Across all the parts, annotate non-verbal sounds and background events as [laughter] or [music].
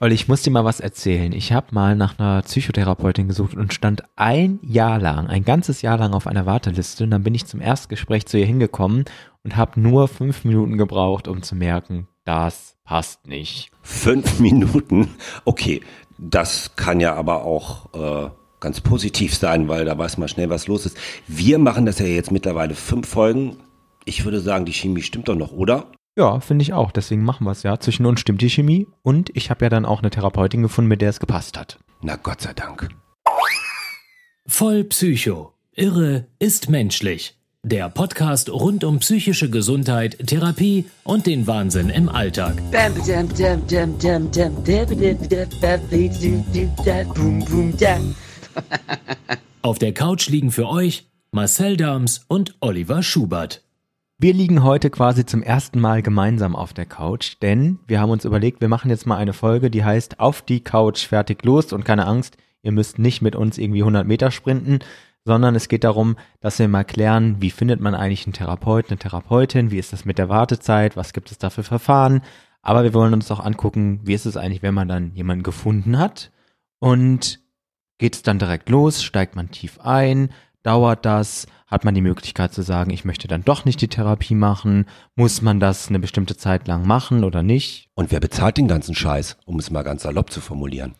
Olli, ich muss dir mal was erzählen. Ich habe mal nach einer Psychotherapeutin gesucht und stand ein Jahr lang, ein ganzes Jahr lang auf einer Warteliste. Und dann bin ich zum Erstgespräch zu ihr hingekommen und habe nur fünf Minuten gebraucht, um zu merken, das passt nicht. Fünf [laughs] Minuten? Okay, das kann ja aber auch äh, ganz positiv sein, weil da weiß man schnell, was los ist. Wir machen das ja jetzt mittlerweile fünf Folgen. Ich würde sagen, die Chemie stimmt doch noch, oder? Ja, finde ich auch. Deswegen machen wir es ja. Zwischen uns stimmt die Chemie und ich habe ja dann auch eine Therapeutin gefunden, mit der es gepasst hat. Na Gott sei Dank. Voll Psycho. Irre ist menschlich. Der Podcast rund um psychische Gesundheit, Therapie und den Wahnsinn im Alltag. Auf der Couch liegen für euch Marcel Dams und Oliver Schubert. Wir liegen heute quasi zum ersten Mal gemeinsam auf der Couch, denn wir haben uns überlegt, wir machen jetzt mal eine Folge, die heißt Auf die Couch, fertig, los und keine Angst, ihr müsst nicht mit uns irgendwie 100 Meter sprinten, sondern es geht darum, dass wir mal klären, wie findet man eigentlich einen Therapeut, eine Therapeutin, wie ist das mit der Wartezeit, was gibt es da für Verfahren, aber wir wollen uns auch angucken, wie ist es eigentlich, wenn man dann jemanden gefunden hat und geht es dann direkt los, steigt man tief ein, dauert das, hat man die Möglichkeit zu sagen, ich möchte dann doch nicht die Therapie machen? Muss man das eine bestimmte Zeit lang machen oder nicht? Und wer bezahlt den ganzen Scheiß, um es mal ganz salopp zu formulieren?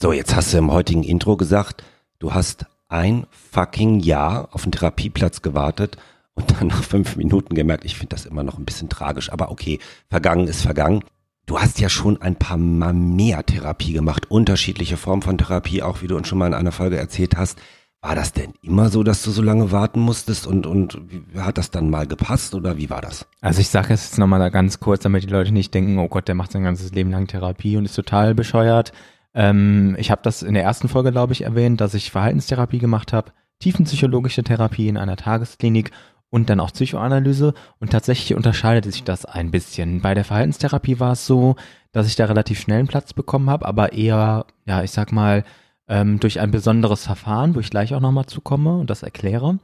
So, jetzt hast du im heutigen Intro gesagt, du hast ein fucking Jahr auf den Therapieplatz gewartet und dann nach fünf Minuten gemerkt, ich finde das immer noch ein bisschen tragisch, aber okay, vergangen ist vergangen. Du hast ja schon ein paar Mal mehr Therapie gemacht, unterschiedliche Formen von Therapie, auch wie du uns schon mal in einer Folge erzählt hast. War das denn immer so, dass du so lange warten musstest und, und hat das dann mal gepasst oder wie war das? Also ich sage es jetzt nochmal ganz kurz, damit die Leute nicht denken, oh Gott, der macht sein ganzes Leben lang Therapie und ist total bescheuert. Ähm, ich habe das in der ersten Folge, glaube ich, erwähnt, dass ich Verhaltenstherapie gemacht habe, tiefenpsychologische Therapie in einer Tagesklinik und dann auch Psychoanalyse. Und tatsächlich unterscheidet sich das ein bisschen. Bei der Verhaltenstherapie war es so, dass ich da relativ schnell einen Platz bekommen habe, aber eher, ja, ich sag mal, ähm, durch ein besonderes Verfahren, wo ich gleich auch nochmal zukomme und das erkläre.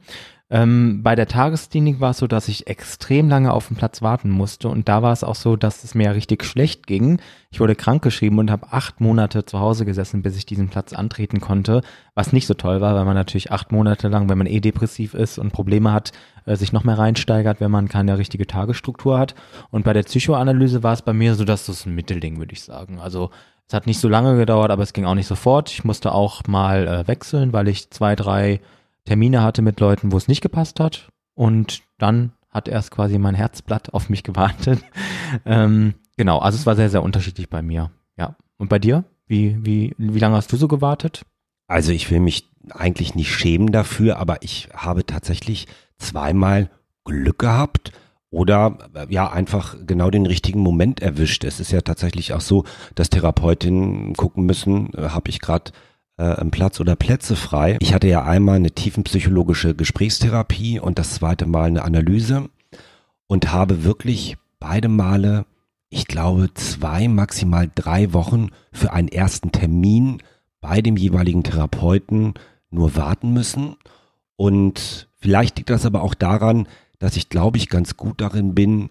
Ähm, bei der Tagesklinik war es so, dass ich extrem lange auf den Platz warten musste und da war es auch so, dass es mir richtig schlecht ging. Ich wurde krankgeschrieben und habe acht Monate zu Hause gesessen, bis ich diesen Platz antreten konnte, was nicht so toll war, weil man natürlich acht Monate lang, wenn man eh depressiv ist und Probleme hat, äh, sich noch mehr reinsteigert, wenn man keine richtige Tagesstruktur hat. Und bei der Psychoanalyse war es bei mir so, dass das ein Mittelding, würde ich sagen. Also es hat nicht so lange gedauert, aber es ging auch nicht sofort. Ich musste auch mal äh, wechseln, weil ich zwei, drei Termine hatte mit Leuten, wo es nicht gepasst hat. Und dann hat erst quasi mein Herzblatt auf mich gewartet. [laughs] ähm, genau, also es war sehr, sehr unterschiedlich bei mir. Ja. Und bei dir? Wie, wie, wie lange hast du so gewartet? Also ich will mich eigentlich nicht schämen dafür, aber ich habe tatsächlich zweimal Glück gehabt oder ja einfach genau den richtigen Moment erwischt. Es ist ja tatsächlich auch so, dass Therapeutinnen gucken müssen, äh, habe ich gerade äh, einen Platz oder Plätze frei. Ich hatte ja einmal eine tiefenpsychologische Gesprächstherapie und das zweite Mal eine Analyse und habe wirklich beide Male, ich glaube, zwei, maximal drei Wochen für einen ersten Termin bei dem jeweiligen Therapeuten nur warten müssen. Und vielleicht liegt das aber auch daran, dass ich, glaube ich, ganz gut darin bin,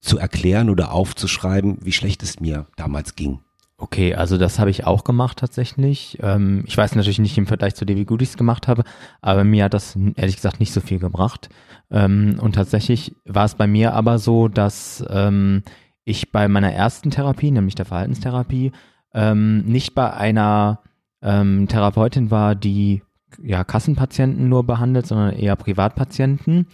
zu erklären oder aufzuschreiben, wie schlecht es mir damals ging. Okay, also das habe ich auch gemacht tatsächlich. Ähm, ich weiß natürlich nicht im Vergleich zu dem, wie gut ich es gemacht habe, aber mir hat das ehrlich gesagt nicht so viel gebracht. Ähm, und tatsächlich war es bei mir aber so, dass ähm, ich bei meiner ersten Therapie, nämlich der Verhaltenstherapie, ähm, nicht bei einer ähm, Therapeutin war, die ja Kassenpatienten nur behandelt, sondern eher Privatpatienten.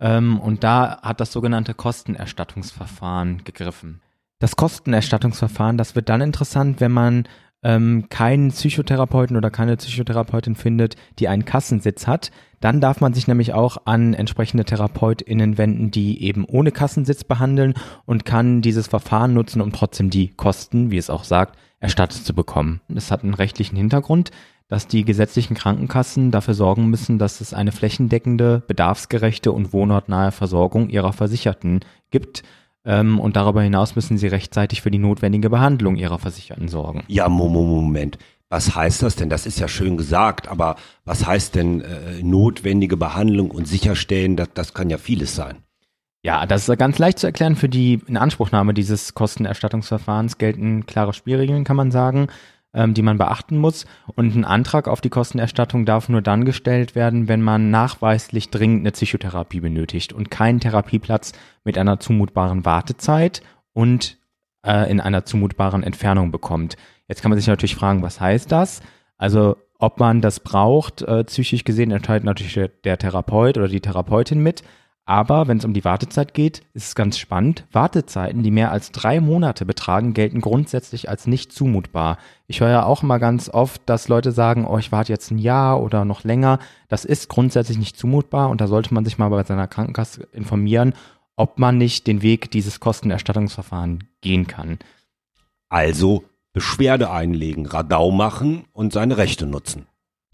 Ähm, und da hat das sogenannte Kostenerstattungsverfahren gegriffen. Das Kostenerstattungsverfahren, das wird dann interessant, wenn man ähm, keinen Psychotherapeuten oder keine Psychotherapeutin findet, die einen Kassensitz hat. Dann darf man sich nämlich auch an entsprechende TherapeutInnen wenden, die eben ohne Kassensitz behandeln und kann dieses Verfahren nutzen, um trotzdem die Kosten, wie es auch sagt, erstattet zu bekommen. Das hat einen rechtlichen Hintergrund dass die gesetzlichen Krankenkassen dafür sorgen müssen, dass es eine flächendeckende, bedarfsgerechte und wohnortnahe Versorgung ihrer Versicherten gibt. Ähm, und darüber hinaus müssen sie rechtzeitig für die notwendige Behandlung ihrer Versicherten sorgen. Ja, Moment. Was heißt das denn? Das ist ja schön gesagt, aber was heißt denn äh, notwendige Behandlung und sicherstellen? Das, das kann ja vieles sein. Ja, das ist ganz leicht zu erklären. Für die Inanspruchnahme dieses Kostenerstattungsverfahrens gelten klare Spielregeln, kann man sagen, ähm, die man beachten muss. Und ein Antrag auf die Kostenerstattung darf nur dann gestellt werden, wenn man nachweislich dringend eine Psychotherapie benötigt und keinen Therapieplatz mit einer zumutbaren Wartezeit und äh, in einer zumutbaren Entfernung bekommt. Jetzt kann man sich natürlich fragen, was heißt das? Also ob man das braucht, äh, psychisch gesehen, entscheidet natürlich der, der Therapeut oder die Therapeutin mit. Aber wenn es um die Wartezeit geht, ist es ganz spannend. Wartezeiten, die mehr als drei Monate betragen, gelten grundsätzlich als nicht zumutbar. Ich höre ja auch immer ganz oft, dass Leute sagen, oh, ich warte jetzt ein Jahr oder noch länger. Das ist grundsätzlich nicht zumutbar und da sollte man sich mal bei seiner Krankenkasse informieren, ob man nicht den Weg dieses Kostenerstattungsverfahren gehen kann. Also Beschwerde einlegen, Radau machen und seine Rechte nutzen.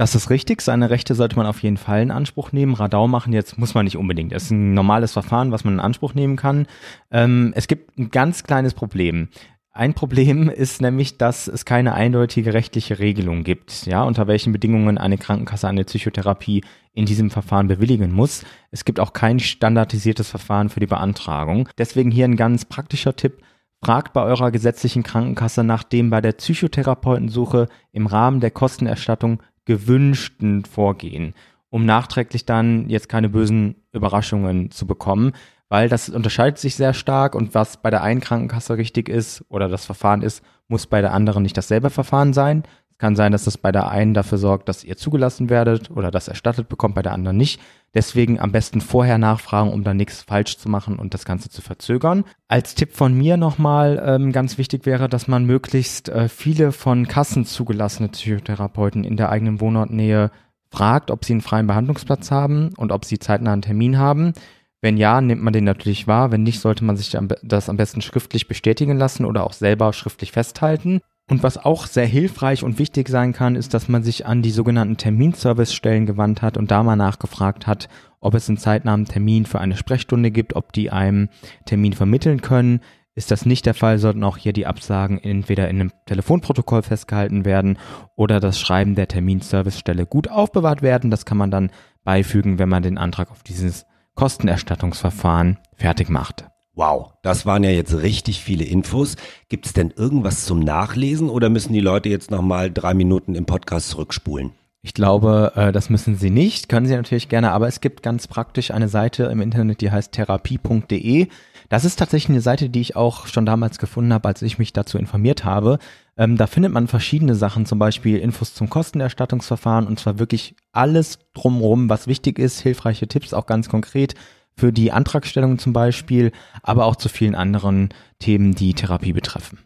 Das ist richtig. Seine Rechte sollte man auf jeden Fall in Anspruch nehmen. Radau machen jetzt muss man nicht unbedingt. Das ist ein normales Verfahren, was man in Anspruch nehmen kann. Ähm, es gibt ein ganz kleines Problem. Ein Problem [laughs] ist nämlich, dass es keine eindeutige rechtliche Regelung gibt, ja, unter welchen Bedingungen eine Krankenkasse eine Psychotherapie in diesem Verfahren bewilligen muss. Es gibt auch kein standardisiertes Verfahren für die Beantragung. Deswegen hier ein ganz praktischer Tipp. Fragt bei eurer gesetzlichen Krankenkasse nach dem bei der Psychotherapeutensuche im Rahmen der Kostenerstattung gewünschten Vorgehen, um nachträglich dann jetzt keine bösen Überraschungen zu bekommen, weil das unterscheidet sich sehr stark und was bei der einen Krankenkasse richtig ist oder das Verfahren ist, muss bei der anderen nicht dasselbe Verfahren sein. Es kann sein, dass das bei der einen dafür sorgt, dass ihr zugelassen werdet oder das erstattet bekommt, bei der anderen nicht. Deswegen am besten vorher nachfragen, um da nichts falsch zu machen und das Ganze zu verzögern. Als Tipp von mir nochmal ähm, ganz wichtig wäre, dass man möglichst äh, viele von Kassen zugelassene Psychotherapeuten in der eigenen Wohnortnähe fragt, ob sie einen freien Behandlungsplatz haben und ob sie zeitnah einen Termin haben. Wenn ja, nimmt man den natürlich wahr. Wenn nicht, sollte man sich das am besten schriftlich bestätigen lassen oder auch selber schriftlich festhalten. Und was auch sehr hilfreich und wichtig sein kann, ist, dass man sich an die sogenannten Terminservicestellen gewandt hat und da mal nachgefragt hat, ob es einen zeitnahen Termin für eine Sprechstunde gibt, ob die einem Termin vermitteln können. Ist das nicht der Fall, sollten auch hier die Absagen entweder in einem Telefonprotokoll festgehalten werden oder das Schreiben der Terminservicestelle gut aufbewahrt werden. Das kann man dann beifügen, wenn man den Antrag auf dieses Kostenerstattungsverfahren fertig macht. Wow, das waren ja jetzt richtig viele Infos. Gibt es denn irgendwas zum Nachlesen oder müssen die Leute jetzt nochmal drei Minuten im Podcast zurückspulen? Ich glaube, äh, das müssen sie nicht, können sie natürlich gerne, aber es gibt ganz praktisch eine Seite im Internet, die heißt therapie.de. Das ist tatsächlich eine Seite, die ich auch schon damals gefunden habe, als ich mich dazu informiert habe. Ähm, da findet man verschiedene Sachen, zum Beispiel Infos zum Kostenerstattungsverfahren und zwar wirklich alles drumherum, was wichtig ist, hilfreiche Tipps auch ganz konkret für die Antragstellung zum Beispiel, aber auch zu vielen anderen Themen, die Therapie betreffen.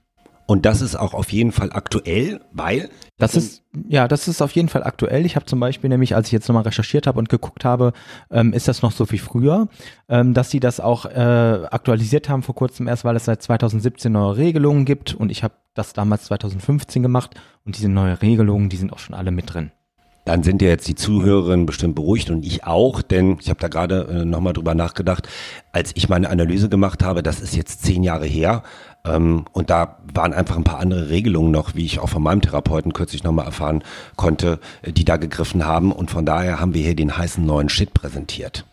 Und das ist auch auf jeden Fall aktuell, weil das ist ja, das ist auf jeden Fall aktuell. Ich habe zum Beispiel nämlich, als ich jetzt nochmal recherchiert habe und geguckt habe, ähm, ist das noch so wie früher, ähm, dass sie das auch äh, aktualisiert haben vor kurzem erst, weil es seit 2017 neue Regelungen gibt und ich habe das damals 2015 gemacht und diese neue Regelungen, die sind auch schon alle mit drin. Dann sind ja jetzt die Zuhörerinnen bestimmt beruhigt und ich auch, denn ich habe da gerade äh, nochmal drüber nachgedacht, als ich meine Analyse gemacht habe, das ist jetzt zehn Jahre her ähm, und da waren einfach ein paar andere Regelungen noch, wie ich auch von meinem Therapeuten kürzlich nochmal erfahren konnte, äh, die da gegriffen haben und von daher haben wir hier den heißen neuen Shit präsentiert.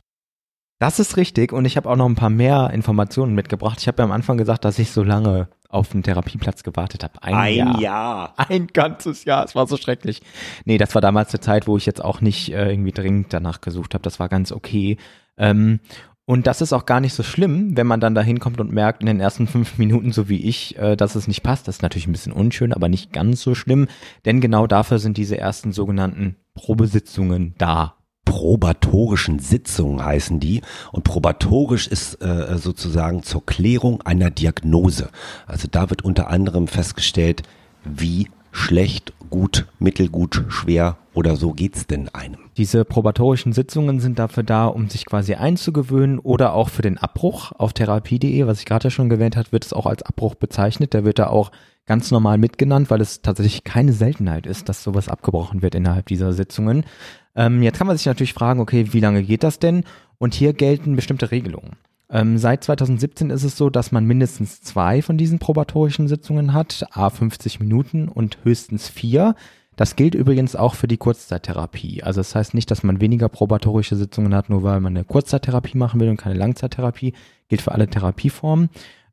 Das ist richtig und ich habe auch noch ein paar mehr Informationen mitgebracht. Ich habe ja am Anfang gesagt, dass ich so lange auf den Therapieplatz gewartet habe. Ein, ein Jahr. Jahr. [laughs] Ein ganzes Jahr. Es war so schrecklich. Nee, das war damals eine Zeit, wo ich jetzt auch nicht äh, irgendwie dringend danach gesucht habe. Das war ganz okay. Ähm, und das ist auch gar nicht so schlimm, wenn man dann da hinkommt und merkt in den ersten fünf Minuten, so wie ich, äh, dass es nicht passt. Das ist natürlich ein bisschen unschön, aber nicht ganz so schlimm. Denn genau dafür sind diese ersten sogenannten Probesitzungen da probatorischen Sitzungen heißen die. Und probatorisch ist äh, sozusagen zur Klärung einer Diagnose. Also da wird unter anderem festgestellt, wie schlecht, gut, mittelgut, schwer oder so geht's denn einem. Diese probatorischen Sitzungen sind dafür da, um sich quasi einzugewöhnen oder auch für den Abbruch. Auf therapie.de, was ich gerade schon erwähnt habe, wird es auch als Abbruch bezeichnet. Der wird da auch ganz normal mitgenannt, weil es tatsächlich keine Seltenheit ist, dass sowas abgebrochen wird innerhalb dieser Sitzungen. Ähm, jetzt kann man sich natürlich fragen, okay, wie lange geht das denn? Und hier gelten bestimmte Regelungen. Ähm, seit 2017 ist es so, dass man mindestens zwei von diesen probatorischen Sitzungen hat, a 50 Minuten und höchstens vier. Das gilt übrigens auch für die Kurzzeittherapie. Also das heißt nicht, dass man weniger probatorische Sitzungen hat, nur weil man eine Kurzzeittherapie machen will und keine Langzeittherapie. Gilt für alle Therapieformen.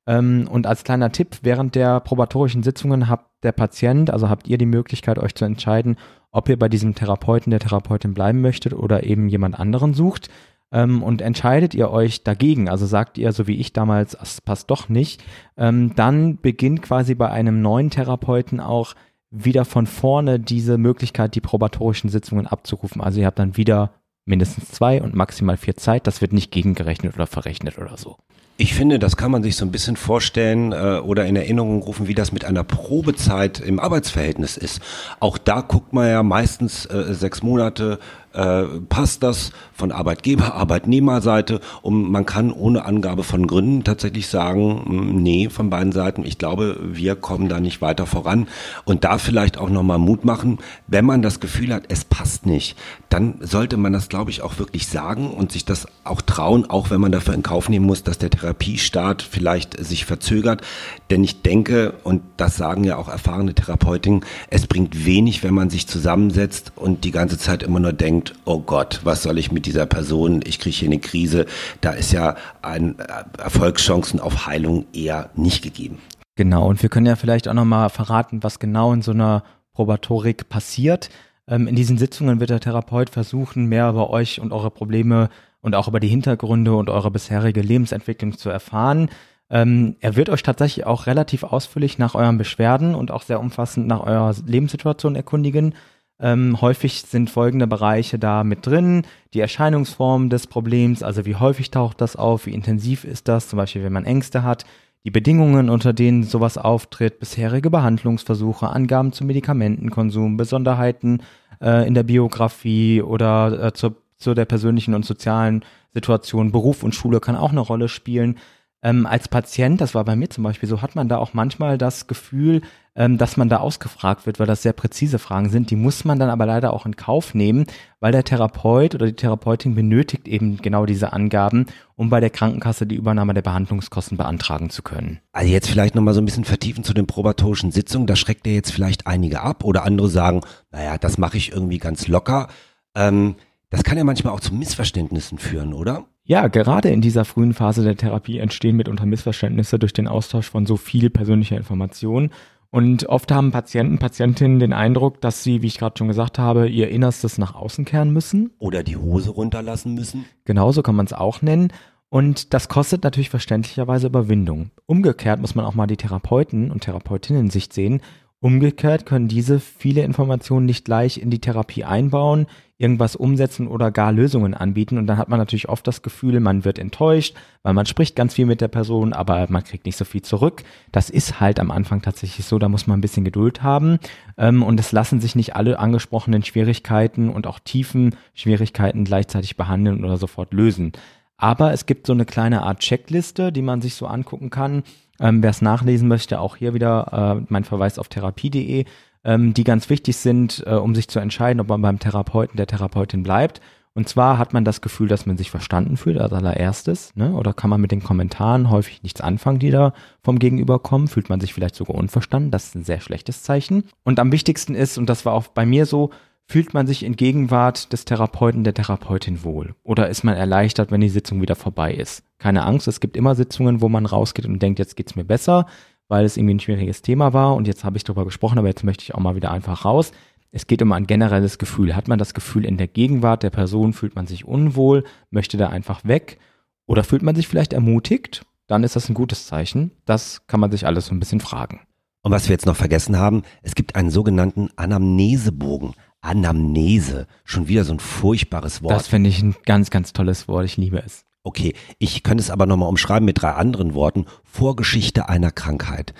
Ähm, und als kleiner Tipp, während der probatorischen Sitzungen habt der Patient, also habt ihr die Möglichkeit, euch zu entscheiden, ob ihr bei diesem Therapeuten, der Therapeutin bleiben möchtet oder eben jemand anderen sucht. Ähm, und entscheidet ihr euch dagegen, also sagt ihr, so wie ich damals, es passt doch nicht, ähm, dann beginnt quasi bei einem neuen Therapeuten auch wieder von vorne diese Möglichkeit, die probatorischen Sitzungen abzurufen. Also ihr habt dann wieder mindestens zwei und maximal vier Zeit. Das wird nicht gegengerechnet oder verrechnet oder so. Ich finde, das kann man sich so ein bisschen vorstellen äh, oder in Erinnerung rufen, wie das mit einer Probezeit im Arbeitsverhältnis ist. Auch da guckt man ja meistens äh, sechs Monate äh, passt das von Arbeitgeber, [laughs] Arbeitnehmerseite? Und man kann ohne Angabe von Gründen tatsächlich sagen, hm, nee, von beiden Seiten, ich glaube, wir kommen da nicht weiter voran. Und da vielleicht auch nochmal Mut machen, wenn man das Gefühl hat, es passt nicht, dann sollte man das, glaube ich, auch wirklich sagen und sich das auch trauen, auch wenn man dafür in Kauf nehmen muss, dass der Therapiestart vielleicht sich verzögert, denn ich denke, und das sagen ja auch erfahrene Therapeutinnen, es bringt wenig, wenn man sich zusammensetzt und die ganze Zeit immer nur denkt, denkt, oh Gott, was soll ich mit dieser Person? Ich kriege hier eine Krise. Da ist ja ein äh, Erfolgschancen auf Heilung eher nicht gegeben. Genau, und wir können ja vielleicht auch nochmal verraten, was genau in so einer Probatorik passiert. Ähm, in diesen Sitzungen wird der Therapeut versuchen, mehr über euch und eure Probleme und auch über die Hintergründe und eure bisherige Lebensentwicklung zu erfahren. Ähm, er wird euch tatsächlich auch relativ ausführlich nach euren Beschwerden und auch sehr umfassend nach eurer Lebenssituation erkundigen. Ähm, häufig sind folgende Bereiche da mit drin. Die Erscheinungsform des Problems, also wie häufig taucht das auf, wie intensiv ist das, zum Beispiel wenn man Ängste hat, die Bedingungen, unter denen sowas auftritt, bisherige Behandlungsversuche, Angaben zum Medikamentenkonsum, Besonderheiten äh, in der Biografie oder äh, zur, zu der persönlichen und sozialen Situation. Beruf und Schule kann auch eine Rolle spielen. Ähm, als Patient, das war bei mir zum Beispiel so, hat man da auch manchmal das Gefühl, ähm, dass man da ausgefragt wird, weil das sehr präzise Fragen sind. Die muss man dann aber leider auch in Kauf nehmen, weil der Therapeut oder die Therapeutin benötigt eben genau diese Angaben, um bei der Krankenkasse die Übernahme der Behandlungskosten beantragen zu können. Also jetzt vielleicht nochmal so ein bisschen vertiefen zu den probatorischen Sitzungen. Da schreckt ja jetzt vielleicht einige ab oder andere sagen, naja, das mache ich irgendwie ganz locker. Ähm, das kann ja manchmal auch zu Missverständnissen führen, oder? Ja, gerade in dieser frühen Phase der Therapie entstehen mitunter Missverständnisse durch den Austausch von so viel persönlicher Information. Und oft haben Patienten, Patientinnen den Eindruck, dass sie, wie ich gerade schon gesagt habe, ihr Innerstes nach außen kehren müssen. Oder die Hose runterlassen müssen. Genauso kann man es auch nennen. Und das kostet natürlich verständlicherweise Überwindung. Umgekehrt muss man auch mal die Therapeuten und Therapeutinnen Sicht sehen Umgekehrt können diese viele Informationen nicht gleich in die Therapie einbauen, irgendwas umsetzen oder gar Lösungen anbieten. Und dann hat man natürlich oft das Gefühl, man wird enttäuscht, weil man spricht ganz viel mit der Person, aber man kriegt nicht so viel zurück. Das ist halt am Anfang tatsächlich so, da muss man ein bisschen Geduld haben. Ähm, und es lassen sich nicht alle angesprochenen Schwierigkeiten und auch tiefen Schwierigkeiten gleichzeitig behandeln oder sofort lösen. Aber es gibt so eine kleine Art Checkliste, die man sich so angucken kann, ähm, Wer es nachlesen möchte, auch hier wieder äh, mein Verweis auf therapie.de, ähm, die ganz wichtig sind, äh, um sich zu entscheiden, ob man beim Therapeuten, der Therapeutin bleibt. Und zwar hat man das Gefühl, dass man sich verstanden fühlt als allererstes, ne? oder kann man mit den Kommentaren häufig nichts anfangen, die da vom Gegenüber kommen, fühlt man sich vielleicht sogar unverstanden, das ist ein sehr schlechtes Zeichen. Und am wichtigsten ist, und das war auch bei mir so, fühlt man sich in Gegenwart des Therapeuten, der Therapeutin wohl? Oder ist man erleichtert, wenn die Sitzung wieder vorbei ist? Keine Angst, es gibt immer Sitzungen, wo man rausgeht und denkt, jetzt geht's mir besser, weil es irgendwie ein schwieriges Thema war und jetzt habe ich darüber gesprochen, aber jetzt möchte ich auch mal wieder einfach raus. Es geht um ein generelles Gefühl. Hat man das Gefühl, in der Gegenwart der Person fühlt man sich unwohl, möchte da einfach weg? Oder fühlt man sich vielleicht ermutigt? Dann ist das ein gutes Zeichen. Das kann man sich alles so ein bisschen fragen. Und was wir jetzt noch vergessen haben, es gibt einen sogenannten Anamnesebogen. Anamnese. Schon wieder so ein furchtbares Wort. Das finde ich ein ganz, ganz tolles Wort. Ich liebe es. Okay, ich könnte es aber nochmal umschreiben mit drei anderen Worten. Vorgeschichte einer Krankheit.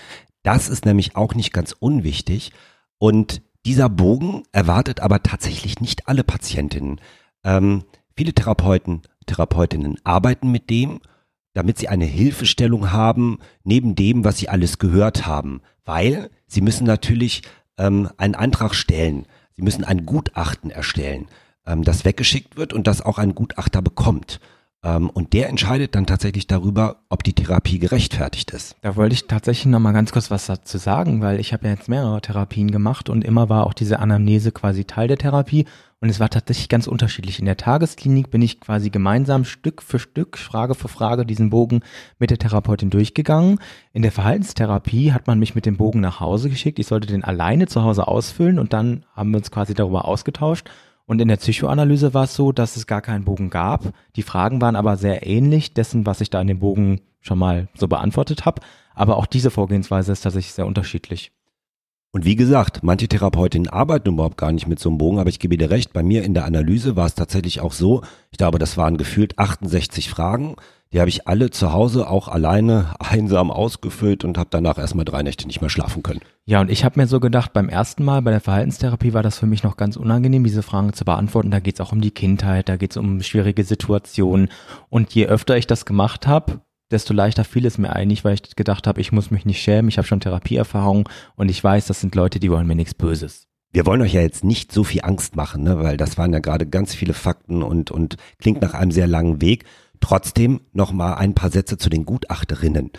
Das ist nämlich auch nicht ganz unwichtig. Und dieser Bogen erwartet aber tatsächlich nicht alle Patientinnen. Ähm, viele Therapeuten, Therapeutinnen arbeiten mit dem, damit sie eine Hilfestellung haben, neben dem, was sie alles gehört haben. Weil sie müssen natürlich ähm, einen Antrag stellen. Sie müssen ein Gutachten erstellen, ähm, das weggeschickt wird und das auch ein Gutachter bekommt. Ähm, und der entscheidet dann tatsächlich darüber, ob die Therapie gerechtfertigt ist. Da wollte ich tatsächlich noch mal ganz kurz was dazu sagen, weil ich habe ja jetzt mehrere Therapien gemacht und immer war auch diese Anamnese quasi Teil der Therapie und es war tatsächlich ganz unterschiedlich. In der Tagesklinik bin ich quasi gemeinsam Stück für Stück, Frage für Frage diesen Bogen mit der Therapeutin durchgegangen. In der Verhaltenstherapie hat man mich mit dem Bogen nach Hause geschickt. Ich sollte den alleine zu Hause ausfüllen und dann haben wir uns quasi darüber ausgetauscht. Und in der Psychoanalyse war es so, dass es gar keinen Bogen gab. Die Fragen waren aber sehr ähnlich dessen, was ich da in dem Bogen schon mal so beantwortet habe. Aber auch diese Vorgehensweise ist tatsächlich sehr unterschiedlich. Und wie gesagt, manche Therapeutinnen arbeiten überhaupt gar nicht mit so einem Bogen, aber ich gebe dir recht, bei mir in der Analyse war es tatsächlich auch so, ich glaube, das waren gefühlt 68 Fragen, die habe ich alle zu Hause auch alleine [laughs] einsam ausgefüllt und habe danach erstmal drei Nächte nicht mehr schlafen können. Ja, und ich habe mir so gedacht, beim ersten Mal bei der Verhaltenstherapie war das für mich noch ganz unangenehm, diese Fragen zu beantworten. Da geht es auch um die Kindheit, da geht es um schwierige Situationen. Und je öfter ich das gemacht habe, desto leichter fiel es mir eigentlich, weil ich gedacht habe, ich muss mich nicht schämen, ich habe schon Therapieerfahrung und ich weiß, das sind Leute, die wollen mir nichts Böses. Wir wollen euch ja jetzt nicht so viel Angst machen, ne? weil das waren ja gerade ganz viele Fakten und, und klingt nach einem sehr langen Weg. Trotzdem noch mal ein paar Sätze zu den Gutachterinnen.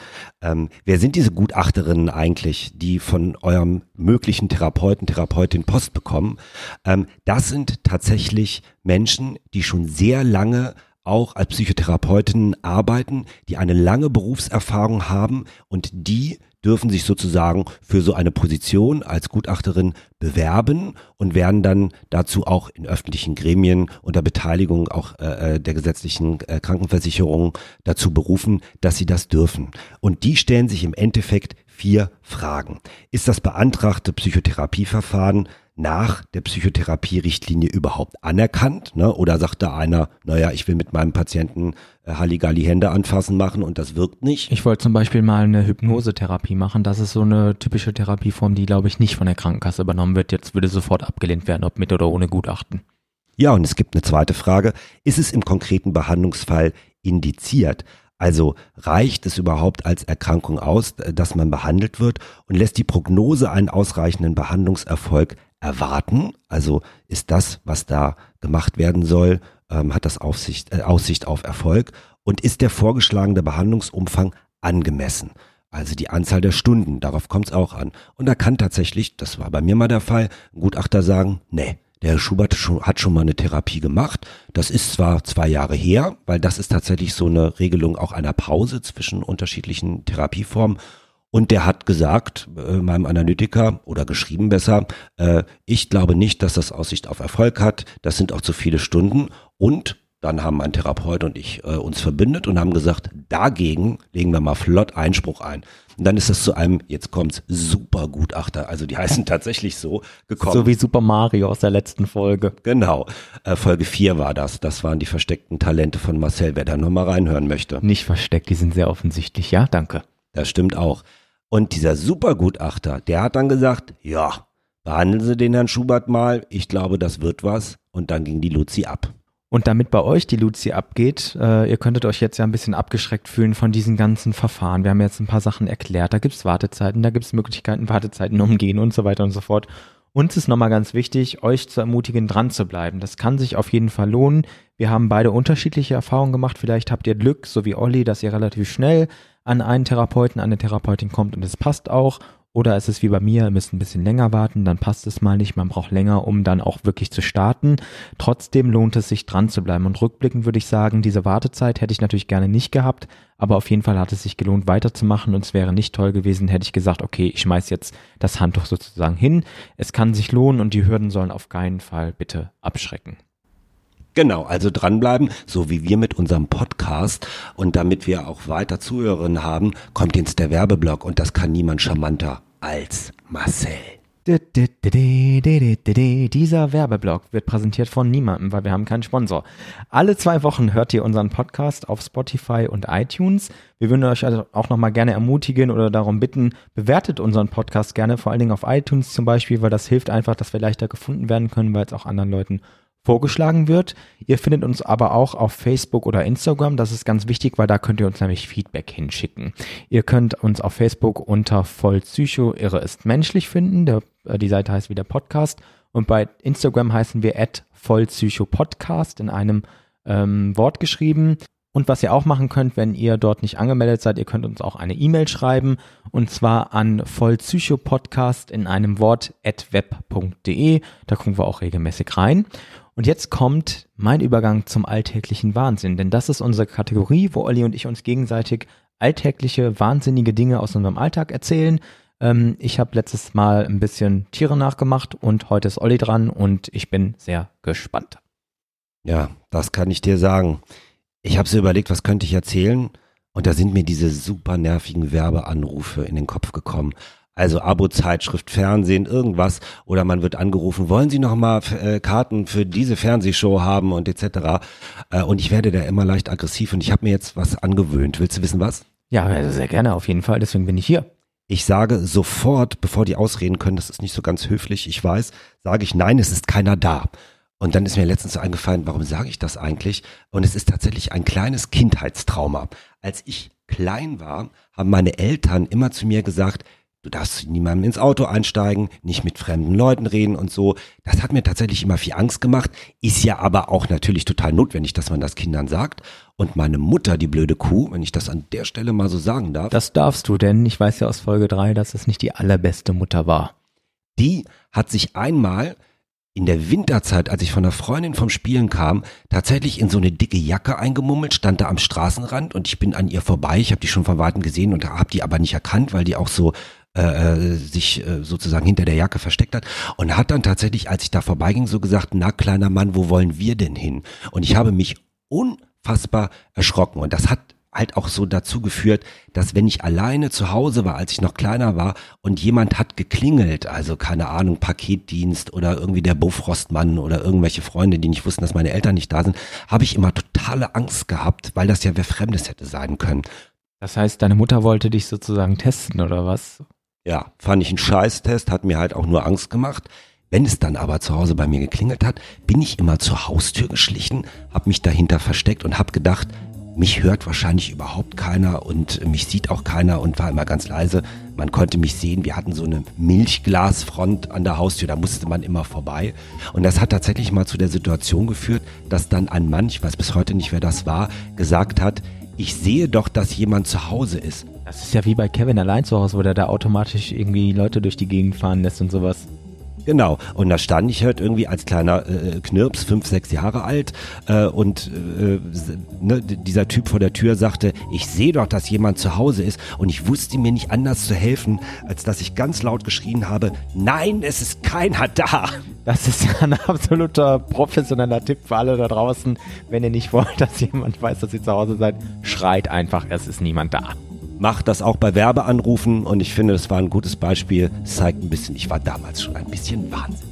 Ähm, wer sind diese Gutachterinnen eigentlich, die von eurem möglichen Therapeuten, Therapeutin Post bekommen? Ähm, das sind tatsächlich Menschen, die schon sehr lange auch als Psychotherapeutinnen arbeiten, die eine lange Berufserfahrung haben und die dürfen sich sozusagen für so eine Position als Gutachterin bewerben und werden dann dazu auch in öffentlichen Gremien unter Beteiligung auch äh, äh, der gesetzlichen äh, Krankenversicherung dazu berufen, dass sie das dürfen. Und die stellen sich im Endeffekt vier Fragen. Ist das beantragte Psychotherapieverfahren nach der Psychotherapierichtlinie überhaupt anerkannt? Ne? Oder sagt da einer, naja, ich will mit meinem Patienten äh, Halligalli Hände anfassen machen und das wirkt nicht? Ich wollte zum Beispiel mal eine Hypnosetherapie machen. Das ist so eine typische Therapieform, die, glaube ich, nicht von der Krankenkasse übernommen wird. Jetzt würde sofort abgelehnt werden, ob mit oder ohne Gutachten. Ja, und es gibt eine zweite Frage. Ist es im konkreten Behandlungsfall indiziert? Also reicht es überhaupt als Erkrankung aus, äh, dass man behandelt wird und lässt die Prognose einen ausreichenden Behandlungserfolg erwarten? Also ist das, was da gemacht werden soll, ähm, hat das Aufsicht, äh, Aussicht auf Erfolg? Und ist der vorgeschlagene Behandlungsumfang angemessen? Also die Anzahl der Stunden, darauf kommt es auch an. Und da kann tatsächlich, das war bei mir mal der Fall, ein Gutachter sagen, nee, der Herr Schubert hat schon mal eine Therapie gemacht. Das ist zwar zwei Jahre her, weil das ist tatsächlich so eine Regelung auch einer Pause zwischen unterschiedlichen Therapieformen. Und der hat gesagt, äh, meinem Analytiker oder geschrieben besser, äh, ich glaube nicht, dass das Aussicht auf Erfolg hat. Das sind auch zu viele Stunden. Und dann haben mein Therapeut und ich äh, uns verbündet und haben gesagt, dagegen legen wir mal flott Einspruch ein. Und dann ist es zu einem, jetzt kommt's, Supergutachter, also die heißen [laughs] tatsächlich so, gekommen. So wie Super Mario aus der letzten Folge. Genau, äh, Folge 4 war das. Das waren die versteckten Talente von Marcel, wer da nochmal reinhören möchte. Nicht versteckt, die sind sehr offensichtlich, ja, danke. Das stimmt auch. Und dieser Supergutachter, der hat dann gesagt, ja, behandeln Sie den Herrn Schubert mal, ich glaube, das wird was. Und dann ging die Luzi ab. Und damit bei euch die Luzi abgeht, äh, ihr könntet euch jetzt ja ein bisschen abgeschreckt fühlen von diesen ganzen Verfahren. Wir haben jetzt ein paar Sachen erklärt. Da gibt's Wartezeiten, da gibt's Möglichkeiten, Wartezeiten umgehen und so weiter und so fort. Uns ist nochmal ganz wichtig, euch zu ermutigen, dran zu bleiben. Das kann sich auf jeden Fall lohnen. Wir haben beide unterschiedliche Erfahrungen gemacht. Vielleicht habt ihr Glück, so wie Olli, dass ihr relativ schnell an einen Therapeuten, eine Therapeutin kommt und es passt auch. Oder ist es wie bei mir, ihr müsst ein bisschen länger warten, dann passt es mal nicht, man braucht länger, um dann auch wirklich zu starten. Trotzdem lohnt es sich dran zu bleiben. Und rückblickend würde ich sagen, diese Wartezeit hätte ich natürlich gerne nicht gehabt, aber auf jeden Fall hat es sich gelohnt, weiterzumachen und es wäre nicht toll gewesen, hätte ich gesagt, okay, ich schmeiß jetzt das Handtuch sozusagen hin. Es kann sich lohnen und die Hürden sollen auf keinen Fall bitte abschrecken. Genau, also dranbleiben, so wie wir mit unserem Podcast. Und damit wir auch weiter Zuhörerinnen haben, kommt jetzt der Werbeblock und das kann niemand charmanter als Marcel. Dieser Werbeblock wird präsentiert von niemandem, weil wir haben keinen Sponsor. Alle zwei Wochen hört ihr unseren Podcast auf Spotify und iTunes. Wir würden euch also auch nochmal gerne ermutigen oder darum bitten, bewertet unseren Podcast gerne, vor allen Dingen auf iTunes zum Beispiel, weil das hilft einfach, dass wir leichter gefunden werden können, weil es auch anderen Leuten vorgeschlagen wird. Ihr findet uns aber auch auf Facebook oder Instagram. Das ist ganz wichtig, weil da könnt ihr uns nämlich Feedback hinschicken. Ihr könnt uns auf Facebook unter Vollpsycho Irre ist menschlich finden. Der, äh, die Seite heißt wieder Podcast. Und bei Instagram heißen wir at Vollpsycho Podcast in einem ähm, Wort geschrieben. Und was ihr auch machen könnt, wenn ihr dort nicht angemeldet seid, ihr könnt uns auch eine E-Mail schreiben und zwar an vollpsychopodcast in einem Wort at web.de. Da gucken wir auch regelmäßig rein. Und jetzt kommt mein Übergang zum alltäglichen Wahnsinn, denn das ist unsere Kategorie, wo Olli und ich uns gegenseitig alltägliche, wahnsinnige Dinge aus unserem Alltag erzählen. Ähm, ich habe letztes Mal ein bisschen Tiere nachgemacht und heute ist Olli dran und ich bin sehr gespannt. Ja, das kann ich dir sagen. Ich habe so überlegt, was könnte ich erzählen? Und da sind mir diese super nervigen Werbeanrufe in den Kopf gekommen. Also Abo-Zeitschrift, Fernsehen, irgendwas. Oder man wird angerufen, wollen Sie noch mal äh, Karten für diese Fernsehshow haben und etc. Äh, und ich werde da immer leicht aggressiv und ich habe mir jetzt was angewöhnt. Willst du wissen was? Ja, also sehr gerne, auf jeden Fall. Deswegen bin ich hier. Ich sage sofort, bevor die ausreden können, das ist nicht so ganz höflich, ich weiß, sage ich, nein, es ist keiner da. Und dann ist mir letztens so eingefallen, warum sage ich das eigentlich? Und es ist tatsächlich ein kleines Kindheitstrauma. Als ich klein war, haben meine Eltern immer zu mir gesagt, du darfst niemandem ins Auto einsteigen, nicht mit fremden Leuten reden und so. Das hat mir tatsächlich immer viel Angst gemacht, ist ja aber auch natürlich total notwendig, dass man das Kindern sagt. Und meine Mutter, die blöde Kuh, wenn ich das an der Stelle mal so sagen darf. Das darfst du, denn ich weiß ja aus Folge 3, dass es nicht die allerbeste Mutter war. Die hat sich einmal in der Winterzeit, als ich von einer Freundin vom Spielen kam, tatsächlich in so eine dicke Jacke eingemummelt, stand da am Straßenrand und ich bin an ihr vorbei. Ich habe die schon von weitem gesehen und habe die aber nicht erkannt, weil die auch so äh, sich äh, sozusagen hinter der Jacke versteckt hat und hat dann tatsächlich, als ich da vorbeiging, so gesagt, na kleiner Mann, wo wollen wir denn hin? Und ich habe mich unfassbar erschrocken und das hat halt auch so dazu geführt, dass wenn ich alleine zu Hause war, als ich noch kleiner war und jemand hat geklingelt, also keine Ahnung, Paketdienst oder irgendwie der Bofrostmann oder irgendwelche Freunde, die nicht wussten, dass meine Eltern nicht da sind, habe ich immer totale Angst gehabt, weil das ja wer Fremdes hätte sein können. Das heißt, deine Mutter wollte dich sozusagen testen oder was? Ja, fand ich einen Scheißtest, hat mir halt auch nur Angst gemacht. Wenn es dann aber zu Hause bei mir geklingelt hat, bin ich immer zur Haustür geschlichen, habe mich dahinter versteckt und habe gedacht, mich hört wahrscheinlich überhaupt keiner und mich sieht auch keiner und war immer ganz leise. Man konnte mich sehen, wir hatten so eine Milchglasfront an der Haustür, da musste man immer vorbei. Und das hat tatsächlich mal zu der Situation geführt, dass dann ein Mann, ich weiß bis heute nicht, wer das war, gesagt hat, ich sehe doch, dass jemand zu Hause ist. Das ist ja wie bei Kevin allein zu Hause, wo der da automatisch irgendwie Leute durch die Gegend fahren lässt und sowas. Genau. Und da stand ich halt irgendwie als kleiner äh, Knirps, fünf, sechs Jahre alt, äh, und äh, ne, dieser Typ vor der Tür sagte, ich sehe doch, dass jemand zu Hause ist. Und ich wusste mir nicht anders zu helfen, als dass ich ganz laut geschrien habe, nein, es ist keiner da. Das ist ja [laughs] ein absoluter professioneller Tipp für alle da draußen. Wenn ihr nicht wollt, dass jemand weiß, dass ihr zu Hause seid, schreit einfach, es ist niemand da macht das auch bei Werbeanrufen und ich finde, das war ein gutes Beispiel. Es zeigt ein bisschen, ich war damals schon ein bisschen Wahnsinn.